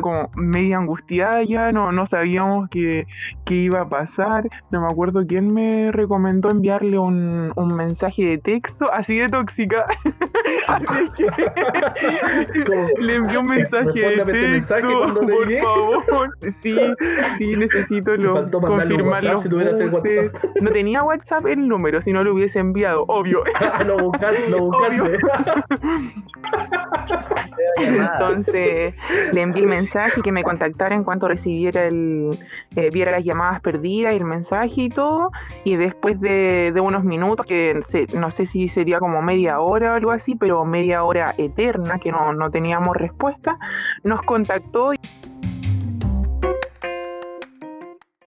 como media angustiada ya, no, no sabíamos qué, qué iba a pasar. No me acuerdo quién me recomendó enviarle un, un mensaje de texto así de tóxica. así que le envió un mensaje de este texto, mensaje por favor. Sí, sí, necesito lo, confirmar los buses. No tenía WhatsApp el número, si no lo hubiese enviado, obvio. lo buscaste, lo buscaste. Entonces le envié el mensaje que me contactara en cuanto recibiera el, eh, viera las llamadas perdidas y el mensaje y todo. Y después de, de unos minutos, que se- no sé si sería como media hora o algo así, pero media hora eterna, que no, no teníamos respuesta, nos contactó